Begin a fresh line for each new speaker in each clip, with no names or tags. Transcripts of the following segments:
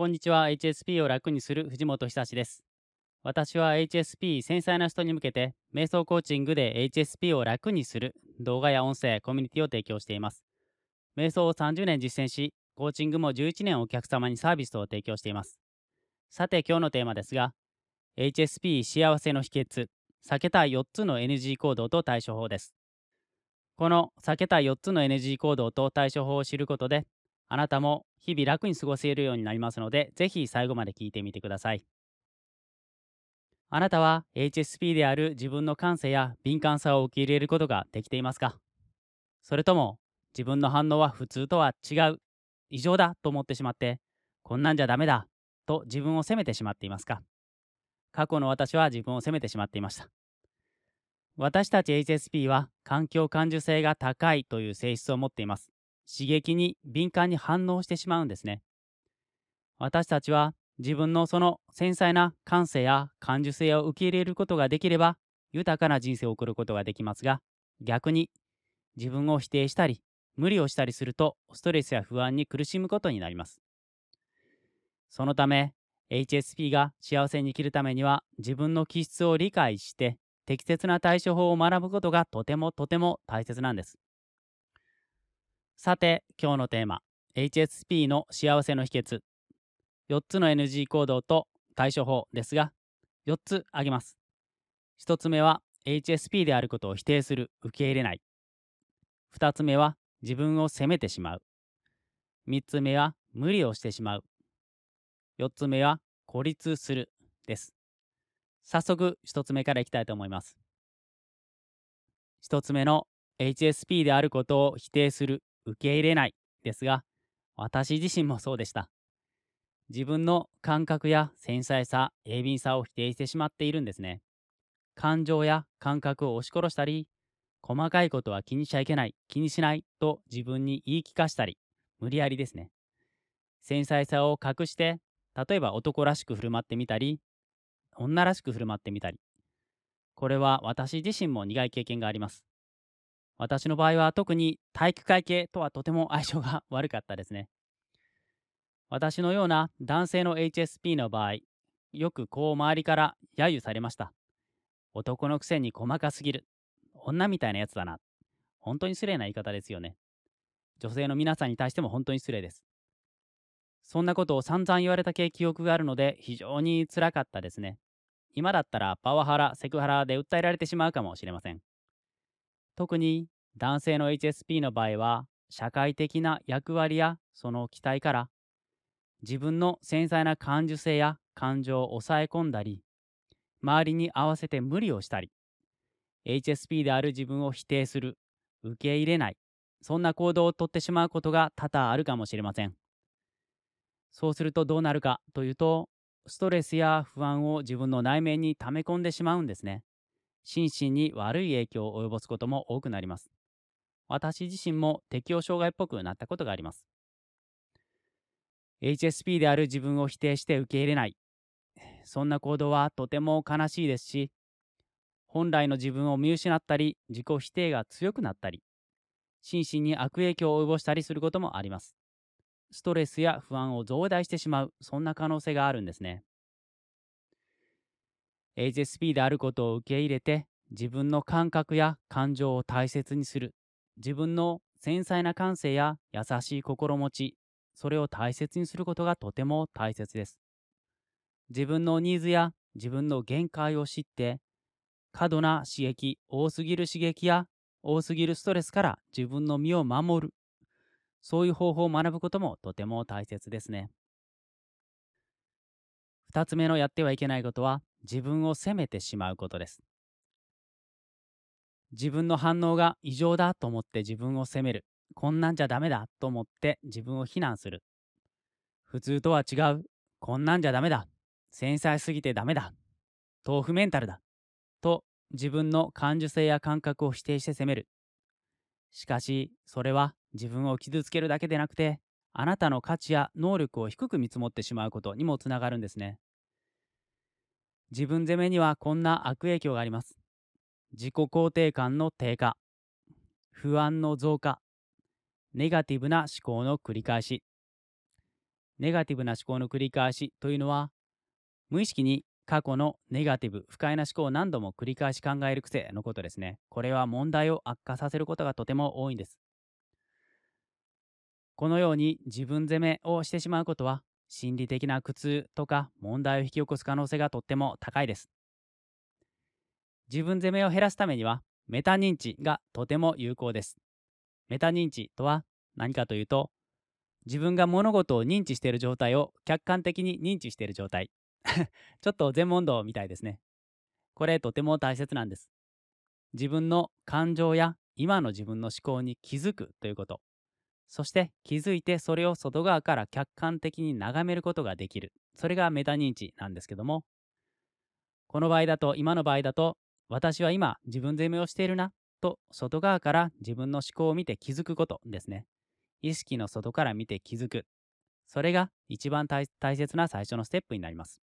こんにちは。HSP を楽にする藤本久志です。私は HSP 繊細な人に向けて瞑想コーチングで HSP を楽にする動画や音声コミュニティを提供しています。瞑想を30年実践しコーチングも11年お客様にサービスを提供しています。さて今日のテーマですが HSP 幸せの秘訣避けたい4つの NG 行動と対処法です。この避けたい4つの NG 行動と対処法を知ることであなたも日々楽に過ごせるようになりますので、ぜひ最後まで聞いてみてください。あなたは HSP である自分の感性や敏感さを受け入れることができていますか？それとも自分の反応は普通とは違う、異常だと思ってしまって、こんなんじゃダメだと自分を責めてしまっていますか？過去の私は自分を責めてしまっていました。私たち HSP は環境感受性が高いという性質を持っています。刺激に敏感に反応してしまうんですね。私たちは自分のその繊細な感性や感受性を受け入れることができれば豊かな人生を送ることができますが逆に自分を否定したり無理をしたりするとストレスや不安に苦しむことになります。そのため HSP が幸せに生きるためには自分の気質を理解して適切な対処法を学ぶことがとてもとても大切なんです。さて、今日のテーマ、HSP の幸せの秘訣。4つの NG 行動と対処法ですが、4つ挙げます。1つ目は、HSP であることを否定する、受け入れない。2つ目は、自分を責めてしまう。3つ目は、無理をしてしまう。4つ目は、孤立する、です。早速、1つ目からいきたいと思います。1つ目の HSP であることを否定する、受け入れないですが、私自身もそうでした。自分の感覚や繊細さ、鋭敏さを否定してしまっているんですね。感情や感覚を押し殺したり、細かいことは気にしちゃいけない、気にしないと自分に言い聞かしたり、無理やりですね。繊細さを隠して、例えば男らしく振る舞ってみたり、女らしく振る舞ってみたり。これは私自身も苦い経験があります。私の場合は特に体育会系とはとても相性が悪かったですね。私のような男性の HSP の場合、よくこう周りから揶揄されました。男のくせに細かすぎる。女みたいなやつだな。本当に失礼な言い方ですよね。女性の皆さんに対しても本当に失礼です。そんなことを散々言われた記憶があるので非常につらかったですね。今だったらパワハラ、セクハラで訴えられてしまうかもしれません。特に男性の HSP の場合は社会的な役割やその期待から自分の繊細な感受性や感情を抑え込んだり周りに合わせて無理をしたり HSP である自分を否定する受け入れないそんな行動をとってしまうことが多々あるかもしれません。そうするとどうなるかというとストレスや不安を自分の内面に溜め込んでしまうんですね。心身に悪い影響を及ぼすことも多くなります。私自身も適応障害っぽくなったことがあります。HSP である自分を否定して受け入れない。そんな行動はとても悲しいですし、本来の自分を見失ったり、自己否定が強くなったり、心身に悪影響を及ぼしたりすることもあります。ストレスや不安を増大してしまう、そんな可能性があるんですね。HSP であることを受け入れて自分の感覚や感情を大切にする。自分の繊細な感性や優しい心持ち。それを大切にすることがとても大切です。自分のニーズや自分の限界を知って過度な刺激多すぎる刺激や多すぎるストレスから自分の身を守る。そういう方法を学ぶこともとても大切ですね。2つ目のやってはいけないことは自分を責めてしまうことです。自分の反応が異常だと思って自分を責める。こんなんじゃダメだと思って自分を非難する。普通とは違う。こんなんじゃダメだ。繊細すぎてダメだ。豆腐メンタルだ。と自分の感受性や感覚を否定して責める。しかし、それは自分を傷つけるだけでなくて、あなたの価値や能力を低く見積もってしまうことにもつながるんですね。自分責めにはこんな悪影響があります。自己肯定感の低下、不安の増加、ネガティブな思考の繰り返し、ネガティブな思考の繰り返しというのは無意識に過去のネガティブ不快な思考を何度も繰り返し考える癖のことですね。これは問題を悪化させることがとても多いんです。このように自分責めをしてしまうことは心理的な苦痛とか問題を引き起こす可能性がとっても高いです。自分責めを減らすためにはメタ認知がとても有効です。メタ認知とは何かというと自分が物事を認知している状態を客観的に認知している状態 ちょっと全問答みたいですね。これとても大切なんです。自分の感情や今の自分の思考に気づくということ。そして気づいてそれを外側から客観的に眺めることができる。それがメタ認知なんですけども、この場合だと、今の場合だと、私は今自分責めをしているなと外側から自分の思考を見て気づくことですね。意識の外から見て気づく。それが一番大切な最初のステップになります。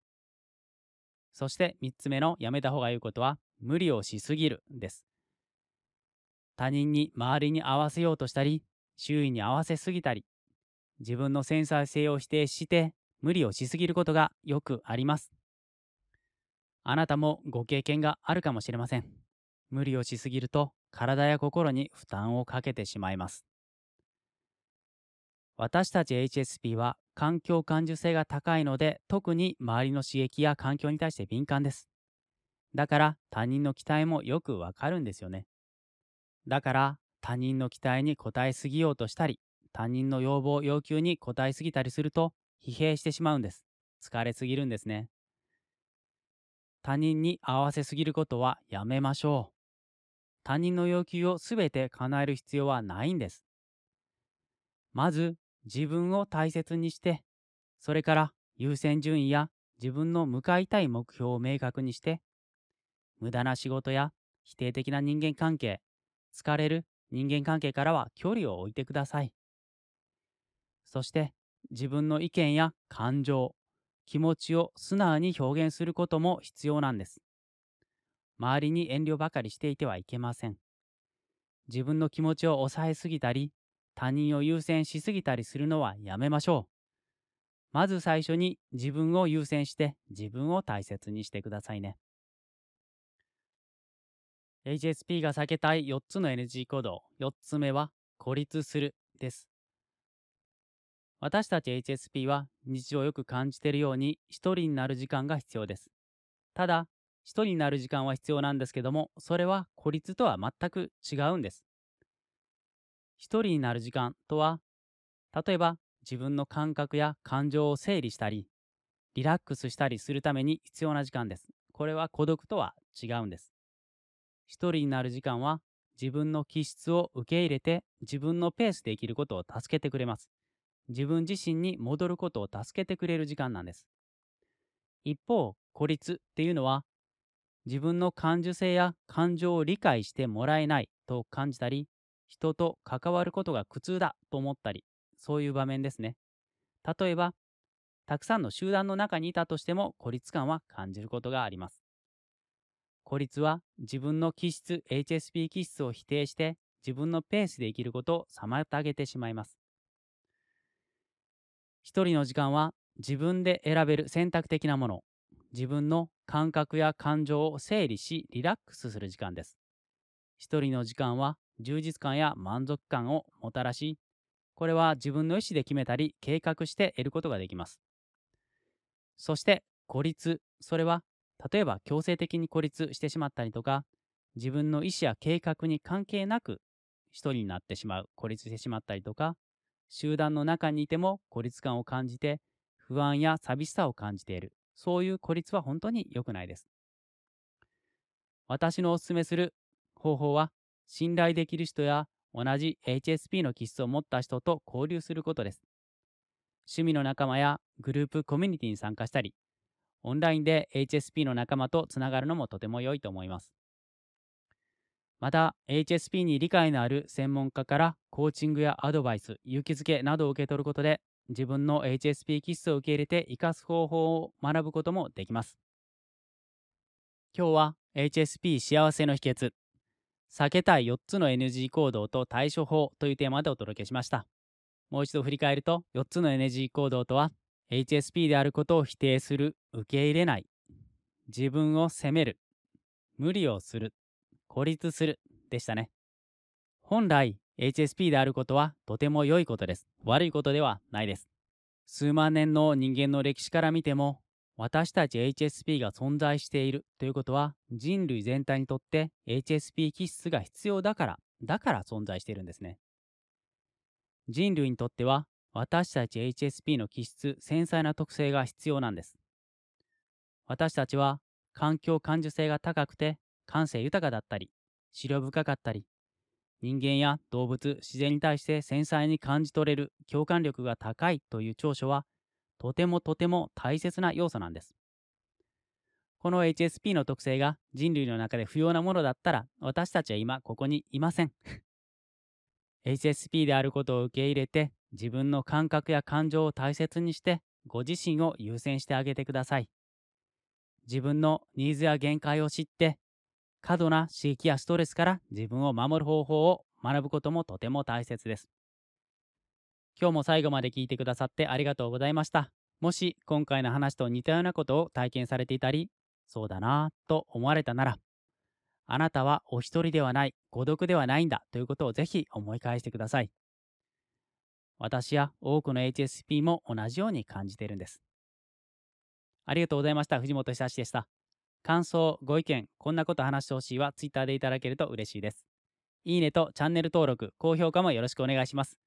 そして3つ目のやめた方がいいことは無理をしすぎるです。他人に周りに合わせようとしたり、周囲に合わせすぎたり、自分の繊細性を否定して無理をしすぎることがよくあります。あなたもご経験があるかもしれません。無理をしすぎると体や心に負担をかけてしまいます。私たち HSP は環境感受性が高いので特に周りの刺激や環境に対して敏感です。だから他人の期待もよくわかるんですよね。だから他人の期待に応えすぎようとしたり他人の要望要求に応えすぎたりすると疲弊してしまうんです。疲れすぎるんですね。他人に合わせすぎることはやめましょう。他人の要求をすべて叶える必要はないんです。まず自分を大切にして、それから優先順位や自分の向かいたい目標を明確にして、無駄な仕事や否定的な人間関係、疲れる人間関係からは距離を置いてください。そして自分の意見や感情、気持ちを素直に表現することも必要なんです。周りに遠慮ばかりしていてはいけません。自分の気持ちを抑えすぎたり、他人を優先しすぎたりするのはやめましょう。まず最初に自分を優先して自分を大切にしてくださいね。HSP が避けたい4つの NG 行動。4つ目は孤立するです。私たち HSP は日常よく感じているように一人になる時間が必要です。ただ、一人になる時間は必要なんですけども、それは孤立とは全く違うんです。一人になる時間とは、例えば自分の感覚や感情を整理したり、リラックスしたりするために必要な時間です。これは孤独とは違うんです。一人になる時間は自分の気質を受け入れて自分のペースで生きることを助けてくれます。自分自身に戻ることを助けてくれる時間なんです。一方、孤立っていうのは自分の感受性や感情を理解してもらえないと感じたり、人と関わることが苦痛だと思ったり、そういう場面ですね。例えば、たくさんの集団の中にいたとしても孤立感は感じることがあります。孤立は自分の気質、HSP 気質を否定して自分のペースで生きることを妨げてしまいます。一人の時間は自分で選べる選択的なもの、自分の感覚や感情を整理しリラックスする時間です。一人の時間は充実感や満足感をもたらし、これは自分の意思で決めたり計画して得ることができます。そして孤立、それは例えば強制的に孤立してしまったりとか、自分の意思や計画に関係なく一人になってしまう、孤立してしまったりとか、集団の中にいても孤立感を感じて不安や寂しさを感じている。そういう孤立は本当に良くないです。私のお勧めする方法は信頼できる人や同じ HSP の気質を持った人と交流することです。趣味の仲間やグループコミュニティに参加したり、オンラインで HSP の仲間とつながるのもとても良いと思います。また、HSP に理解のある専門家からコーチングやアドバイス、勇気づけなどを受け取ることで、自分の HSP 気質を受け入れて生かす方法を学ぶこともできます。今日は HSP 幸せの秘訣避けたい4つの NG 行動と対処法というテーマでお届けしました。もう一度振り返ると4つの NG 行動とは HSP であることを否定する、受け入れない、自分を責める、無理をする、孤立するでしたね。本来、HSP であることはとても良いことです。悪いことではないです。数万年の人間の歴史から見ても、私たち HSP が存在しているということは人類全体にとって HSP 気質が必要だから、だから存在しているんですね。人類にとっては私たち HSP の気質、繊細な特性が必要なんです。私たちは環境感受性が高くて感性豊かだったり、思慮深かったり、人間や動物、自然に対して繊細に感じ取れる共感力が高いという長所はとてもとても大切な要素なんです。この HSP の特性が人類の中で不要なものだったら私たちは今ここにいません。HSP であることを受け入れて自分の感覚や感情を大切にしてご自身を優先してあげてください。自分のニーズや限界を知って過度な刺激やストレスから自分を守る方法を学ぶこともとても大切です。今日も最後まで聞いてくださってありがとうございました。もし今回の話と似たようなことを体験されていたり、そうだなぁと思われたなら、あなたはお一人ではない、孤独ではないんだということをぜひ思い返してください。私や多くの HSP も同じように感じているんです。ありがとうございました。藤本久志でした。感想、ご意見、こんなこと話してほしいは Twitter でいただけると嬉しいです。いいねとチャンネル登録、高評価もよろしくお願いします。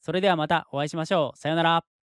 それではまたお会いしましょう。さようなら。